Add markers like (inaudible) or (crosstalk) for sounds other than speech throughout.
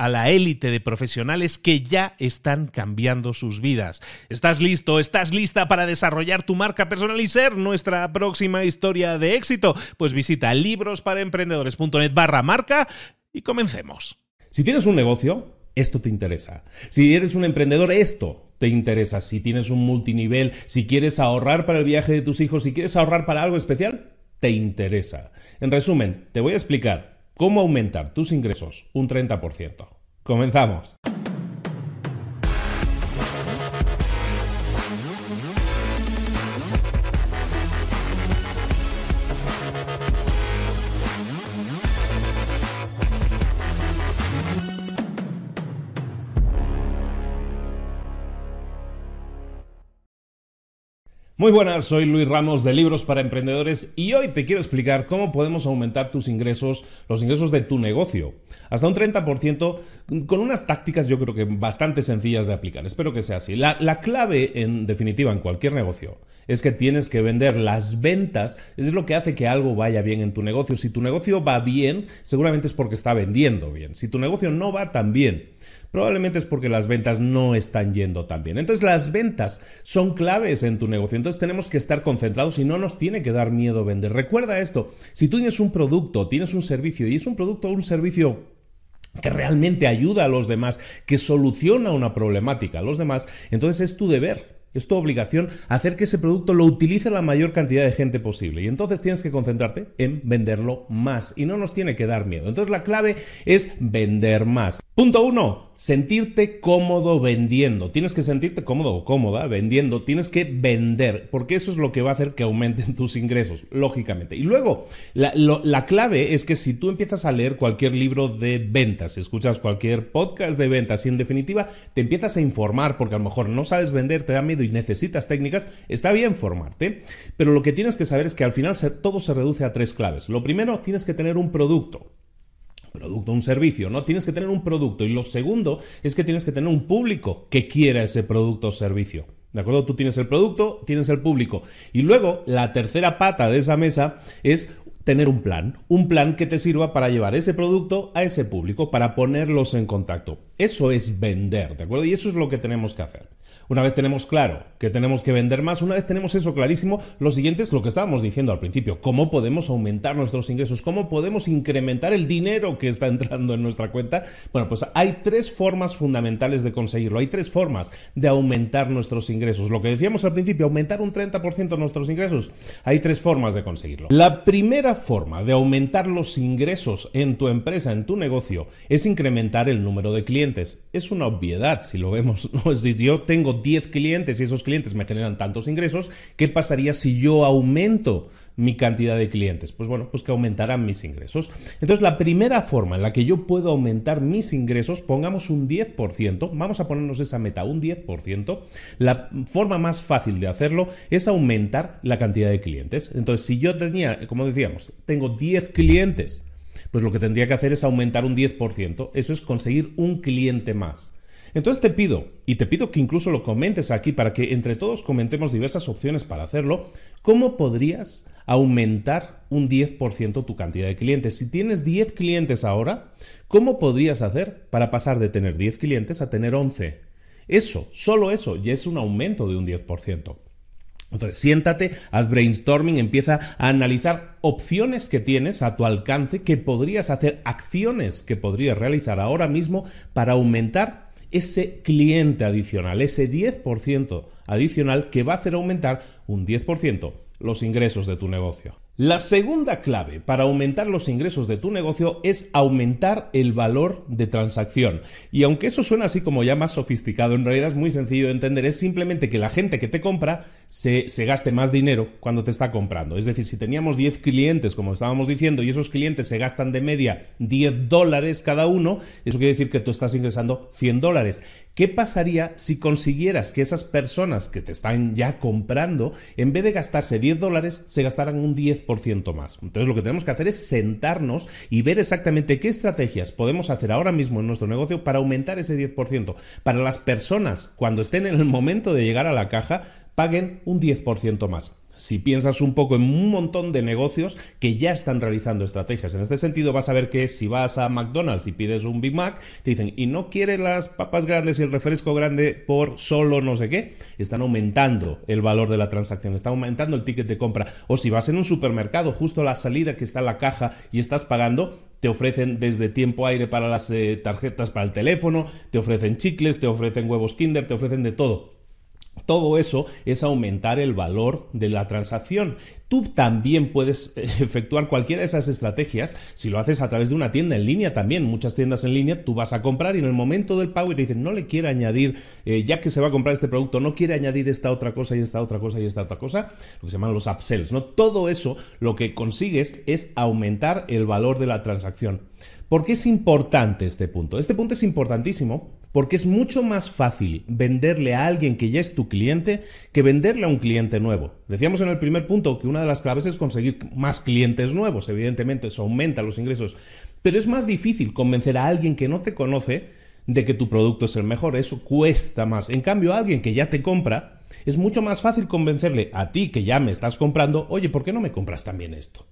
a la élite de profesionales que ya están cambiando sus vidas. ¿Estás listo? ¿Estás lista para desarrollar tu marca personal y ser nuestra próxima historia de éxito? Pues visita librosparaemprendedores.net barra marca y comencemos. Si tienes un negocio, esto te interesa. Si eres un emprendedor, esto te interesa. Si tienes un multinivel, si quieres ahorrar para el viaje de tus hijos, si quieres ahorrar para algo especial, te interesa. En resumen, te voy a explicar cómo aumentar tus ingresos un 30%. Comenzamos. Muy buenas, soy Luis Ramos de Libros para Emprendedores y hoy te quiero explicar cómo podemos aumentar tus ingresos, los ingresos de tu negocio, hasta un 30% con unas tácticas yo creo que bastante sencillas de aplicar. Espero que sea así. La, la clave, en definitiva, en cualquier negocio, es que tienes que vender las ventas, es lo que hace que algo vaya bien en tu negocio. Si tu negocio va bien, seguramente es porque está vendiendo bien. Si tu negocio no va tan bien, probablemente es porque las ventas no están yendo tan bien. Entonces las ventas son claves en tu negocio. Entonces tenemos que estar concentrados y no nos tiene que dar miedo vender. Recuerda esto, si tú tienes un producto, tienes un servicio y es un producto o un servicio que realmente ayuda a los demás, que soluciona una problemática a los demás, entonces es tu deber es tu obligación hacer que ese producto lo utilice la mayor cantidad de gente posible. Y entonces tienes que concentrarte en venderlo más. Y no nos tiene que dar miedo. Entonces la clave es vender más. Punto uno, sentirte cómodo vendiendo. Tienes que sentirte cómodo o cómoda vendiendo. Tienes que vender, porque eso es lo que va a hacer que aumenten (laughs) tus ingresos, lógicamente. Y luego, la, la clave es que si tú empiezas a leer cualquier libro de ventas, escuchas cualquier podcast de ventas y en definitiva te empiezas a informar porque a lo mejor no sabes vender, te da miedo y necesitas técnicas, está bien formarte, pero lo que tienes que saber es que al final todo se reduce a tres claves. Lo primero, tienes que tener un producto producto, un servicio, ¿no? Tienes que tener un producto. Y lo segundo es que tienes que tener un público que quiera ese producto o servicio. ¿De acuerdo? Tú tienes el producto, tienes el público. Y luego, la tercera pata de esa mesa es tener un plan, un plan que te sirva para llevar ese producto a ese público, para ponerlos en contacto. Eso es vender, ¿de acuerdo? Y eso es lo que tenemos que hacer. Una vez tenemos claro que tenemos que vender más, una vez tenemos eso clarísimo, lo siguiente es lo que estábamos diciendo al principio, cómo podemos aumentar nuestros ingresos, cómo podemos incrementar el dinero que está (laughs) entrando en nuestra cuenta. Bueno, pues hay tres formas fundamentales de conseguirlo, hay tres formas de aumentar nuestros ingresos. Lo que decíamos al principio, aumentar un 30% nuestros ingresos, hay tres formas de conseguirlo. La primera forma de aumentar los ingresos en tu empresa, en tu negocio, es incrementar el número de clientes. Es una obviedad si lo vemos, (laughs) decir, yo tengo 10 clientes y esos clientes me generan tantos ingresos, ¿qué pasaría si yo aumento mi cantidad de clientes? Pues bueno, pues que aumentarán mis ingresos. Entonces, la primera forma en la que yo puedo aumentar mis ingresos, pongamos un 10%, vamos a ponernos esa meta, un 10%, la forma más fácil de hacerlo es aumentar la cantidad de clientes. Entonces, si yo tenía, como decíamos, tengo 10 clientes, pues lo que tendría que hacer es aumentar un 10%. Eso es conseguir un cliente más. Entonces te pido, y te pido que incluso lo comentes aquí para que entre todos comentemos diversas opciones para hacerlo, ¿cómo podrías aumentar un 10% tu cantidad de clientes? Si tienes 10 clientes ahora, ¿cómo podrías hacer para pasar de tener 10 clientes a tener 11? Eso, solo eso, ya es un aumento de un 10%. Entonces, siéntate, haz brainstorming, empieza a analizar opciones que tienes a tu alcance, que podrías hacer, acciones que podrías realizar ahora mismo para aumentar ese cliente adicional, ese 10% adicional que va a hacer aumentar un 10% los ingresos de tu negocio. La segunda clave para aumentar los ingresos de tu negocio es aumentar el valor de transacción. Y aunque eso suena así como ya más sofisticado, en realidad es muy sencillo de entender. Es simplemente que la gente que te compra se, gaste más dinero cuando te está comprando. Es decir, si teníamos 10 clientes, como estábamos diciendo, y esos clientes se gastan de media 10 dólares cada uno, eso quiere decir que tú estás ingresando 100 dólares. ¿Qué pasaría si consiguieras que esas personas que te están ya comprando, en vez de gastarse 10 dólares, se gastaran un 10% más? Entonces lo que tenemos que hacer es sentarnos y ver exactamente qué estrategias podemos hacer ahora mismo en nuestro negocio para aumentar ese 10%. Para las personas, cuando estén en el momento de llegar a la caja, paguen un 10% más si piensas un poco en un montón de negocios que ya están realizando estrategias. En este sentido, vas a ver que si vas a McDonald's y pides un Big Mac, te dicen, y no quiere las papas grandes y el refresco grande por solo no sé qué, están aumentando el valor de la transacción, están aumentando el ticket de compra. O si vas en un supermercado, justo a la salida que está en la caja y estás pagando, te ofrecen desde tiempo aire para las eh, tarjetas para el teléfono, te ofrecen chicles, te ofrecen huevos Kinder, te ofrecen de todo. Todo eso es aumentar el valor de la transacción. Tú también puedes eh, (laughs) efectuar cualquiera de esas estrategias si lo haces a través de una tienda en línea también. Muchas tiendas en línea tú vas a comprar y en el momento del pago te dicen no le quiere añadir, eh, ya que se va a comprar este producto, no quiere añadir esta otra cosa y esta otra cosa y esta otra cosa, lo que se llaman los upsells. ¿no? Todo eso lo que consigues es aumentar el valor de la transacción. ¿Por qué es importante este punto? Este punto es importantísimo porque es mucho más fácil venderle a alguien que ya es tu cliente que venderle a un cliente nuevo. Decíamos en el primer punto que una de las claves es conseguir más clientes nuevos, evidentemente eso aumenta los ingresos, pero es más difícil convencer a alguien que no te conoce de que tu producto es el mejor, eso cuesta más. En cambio, a alguien que ya te compra, es mucho más fácil convencerle a ti que ya me estás comprando, oye, ¿por qué no me compras también esto?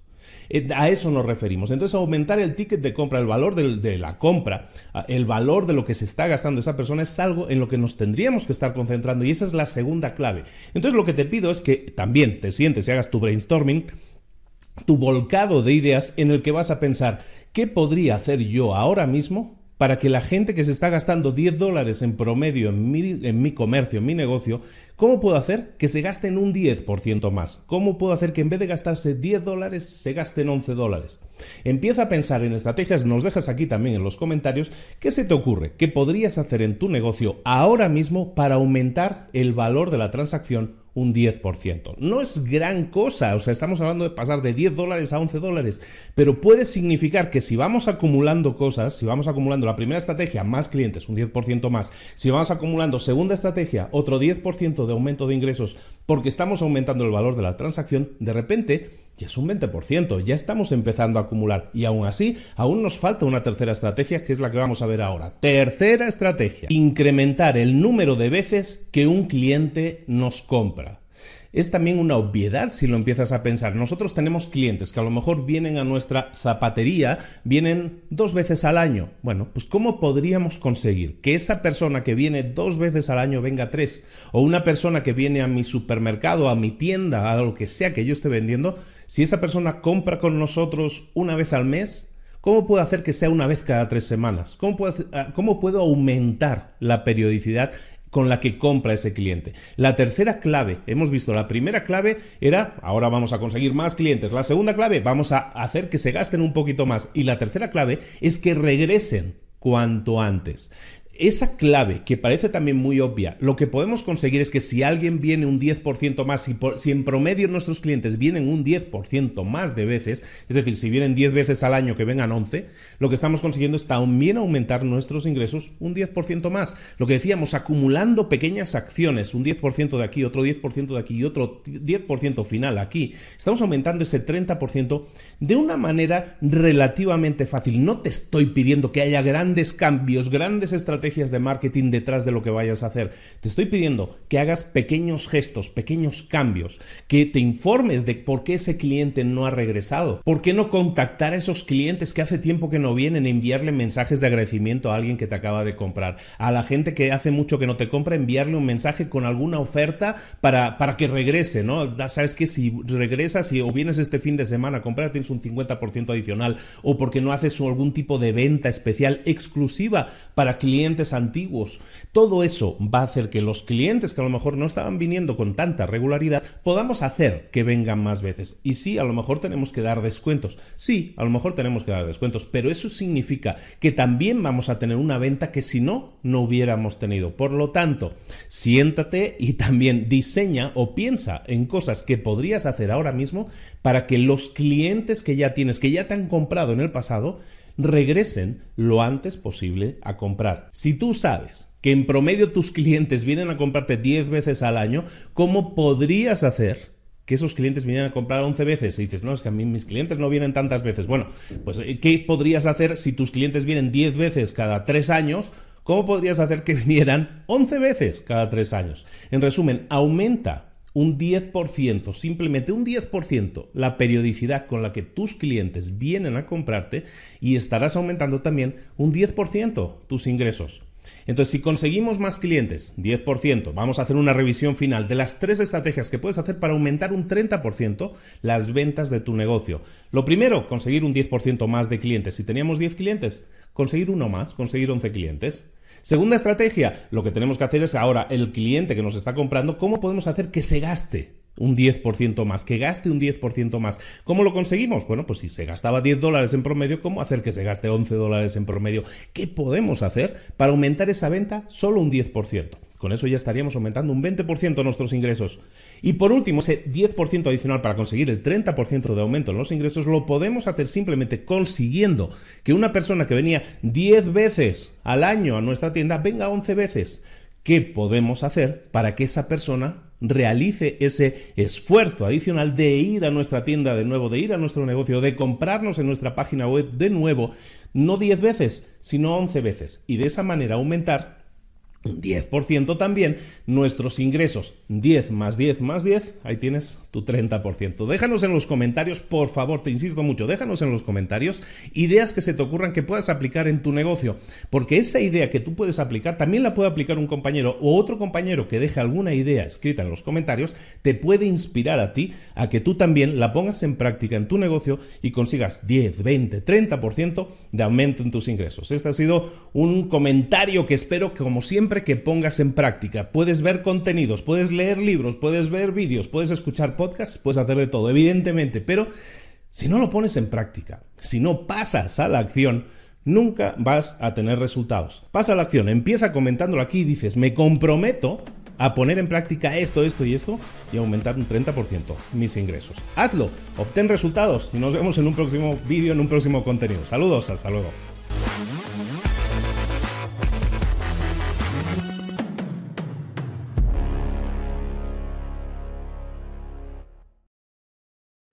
Eh, a eso nos referimos. Entonces, aumentar el ticket de compra, el valor de la compra, el valor de lo que se está gastando esa persona es algo en lo que nos tendríamos que estar concentrando y esa es la segunda clave. Entonces, lo que te pido es que también te sientes y hagas tu brainstorming tu volcado de ideas en el que vas a pensar, ¿qué podría hacer yo ahora mismo para que la gente que se está gastando 10 dólares en promedio en mi, en mi, comercio, en mi negocio, ¿cómo puedo hacer que se gasten un 10% más? ¿Cómo puedo hacer que en vez de gastarse 10 dólares se gasten 11 dólares? Empieza a pensar en estrategias, nos dejas aquí también en los comentarios, ¿qué se te ocurre? ¿Qué podrías hacer en tu negocio ahora mismo para aumentar el valor de la transacción un 10%. No es gran cosa, o sea, estamos hablando de pasar de 10 dólares a 11 dólares, pero puede significar que si vamos acumulando cosas, si vamos acumulando la primera estrategia, más clientes, un 10% más, si vamos acumulando segunda estrategia, otro 10% de aumento de ingresos, porque estamos aumentando el valor de la transacción, de repente ya es un 20%, ya estamos empezando a acumular. Y aún así, aún nos falta una tercera estrategia, que es la que vamos a ver ahora. Tercera estrategia, incrementar el número de veces que un cliente nos compra es también una obviedad si lo empiezas a pensar. Nosotros tenemos clientes que a lo mejor vienen a nuestra zapatería, vienen dos veces al año. Bueno, pues ¿cómo podríamos conseguir que esa persona que viene dos veces al año venga tres? O una persona que viene a mi supermercado, a mi tienda, a lo que sea que yo esté vendiendo, si esa persona compra con nosotros una vez al mes, ¿Cómo puedo hacer que sea una vez cada tres semanas? ¿Cómo puedo, ah, ¿Cómo puedo, aumentar la periodicidad con la que compra ese cliente. La tercera clave, hemos visto, la primera clave era, ahora vamos a conseguir más clientes. La segunda clave, vamos a hacer que se gasten un poquito más. Y la tercera clave es que regresen cuanto antes. Esa clave que parece también muy obvia, lo que podemos conseguir es que si alguien viene un 10% más, si, si en promedio nuestros clientes vienen un 10% más de veces, es decir, si vienen 10 veces al año que vengan 11, lo que estamos consiguiendo es también aumentar nuestros ingresos un 10% más. Lo que decíamos, acumulando pequeñas acciones, un 10% de aquí, otro 10% de aquí y otro 10% final aquí, estamos aumentando ese 30% de una manera relativamente fácil. No te estoy pidiendo que haya grandes cambios, grandes estrategias de marketing detrás de lo que vayas a hacer. Te estoy pidiendo que hagas pequeños gestos, pequeños cambios, que te informes de por qué ese cliente no ha regresado, por qué no contactar a esos clientes que hace tiempo que no vienen, e enviarle mensajes de agradecimiento a alguien que te acaba de comprar, a la gente que hace mucho que no te compra, enviarle un mensaje con alguna oferta para, para que regrese, ¿no? Sabes que si regresas y, o vienes este fin de semana a comprar, tienes un 50% adicional, o porque no haces algún tipo de venta especial exclusiva para clientes antiguos. Todo eso va a hacer que los clientes que a lo mejor no estaban viniendo con tanta regularidad, podamos hacer que vengan más veces. Y sí, a lo mejor tenemos que dar descuentos. Sí, a lo mejor tenemos que dar descuentos, pero eso significa que también vamos a tener una venta que si no, no hubiéramos tenido. Por lo tanto, siéntate y también diseña o piensa en cosas que podrías hacer ahora mismo para que los clientes que ya tienes, que ya te han comprado en el pasado, regresen lo antes posible a comprar. Si tú sabes que en promedio tus clientes vienen a comprarte 10 veces al año, ¿cómo podrías hacer que esos clientes vienen a comprar 11 veces y dices, no, es que a mí mis clientes no vienen tantas veces. Bueno, pues eh, ¿qué podrías hacer si tus clientes vienen 10 veces cada 3 años? ¿Cómo podrías hacer que (laughs) vinieran 11 veces cada 3 años? En resumen, aumenta un 10%, simplemente un 10%, la periodicidad con la que tus clientes vienen a comprarte y estarás aumentando también un 10% tus ingresos. Entonces, si conseguimos más clientes, 10%, vamos a hacer una revisión final de las tres estrategias que puedes hacer para aumentar un 30% las ventas de tu negocio. Lo primero, conseguir un 10% más de clientes. Si teníamos 10 clientes, conseguir uno más, conseguir 11 clientes. Segunda estrategia, lo que tenemos que hacer es ahora el cliente que nos está comprando, ¿cómo podemos hacer que se gaste? Un 10% más, que gaste un 10% más. ¿Cómo lo conseguimos? Bueno, pues si se gastaba 10 dólares en promedio, ¿cómo hacer que se gaste 11 dólares en promedio? ¿Qué podemos hacer para aumentar esa venta solo un 10%? Con eso ya estaríamos aumentando un 20% nuestros ingresos. Y por último, ese 10% adicional para conseguir el 30% de aumento en los ingresos lo podemos hacer simplemente consiguiendo que una persona que venía 10 veces al año a nuestra tienda venga 11 veces. ¿Qué podemos hacer para que esa persona realice ese esfuerzo adicional de ir a nuestra tienda de nuevo, de ir a nuestro negocio, de comprarnos en nuestra página web de nuevo, no 10 veces, sino 11 veces, y de esa manera aumentar un 10% también nuestros ingresos. 10 más 10 más 10, ahí tienes tu 30%. Déjanos en los comentarios, por favor, te insisto mucho, déjanos en los comentarios ideas que se te ocurran que puedas aplicar en tu negocio, porque esa idea que tú puedes aplicar también la puede aplicar un compañero o otro compañero que deje alguna idea escrita en los comentarios, te puede inspirar a ti a que tú también la pongas en práctica en tu negocio y consigas 10, 20, 30% de aumento en tus ingresos. Este ha sido un comentario que espero que como siempre que pongas en práctica. Puedes ver contenidos, puedes leer libros, puedes ver vídeos, puedes escuchar podcasts, puedes hacer de todo, evidentemente, pero si no lo pones en práctica, si no pasas a la acción, nunca vas a tener resultados. Pasa a la acción, empieza comentándolo aquí y dices, me comprometo a poner en práctica esto, esto y esto y aumentar un 30% mis ingresos. Hazlo, obtén resultados y nos vemos en un próximo vídeo, en un próximo contenido. Saludos, hasta luego.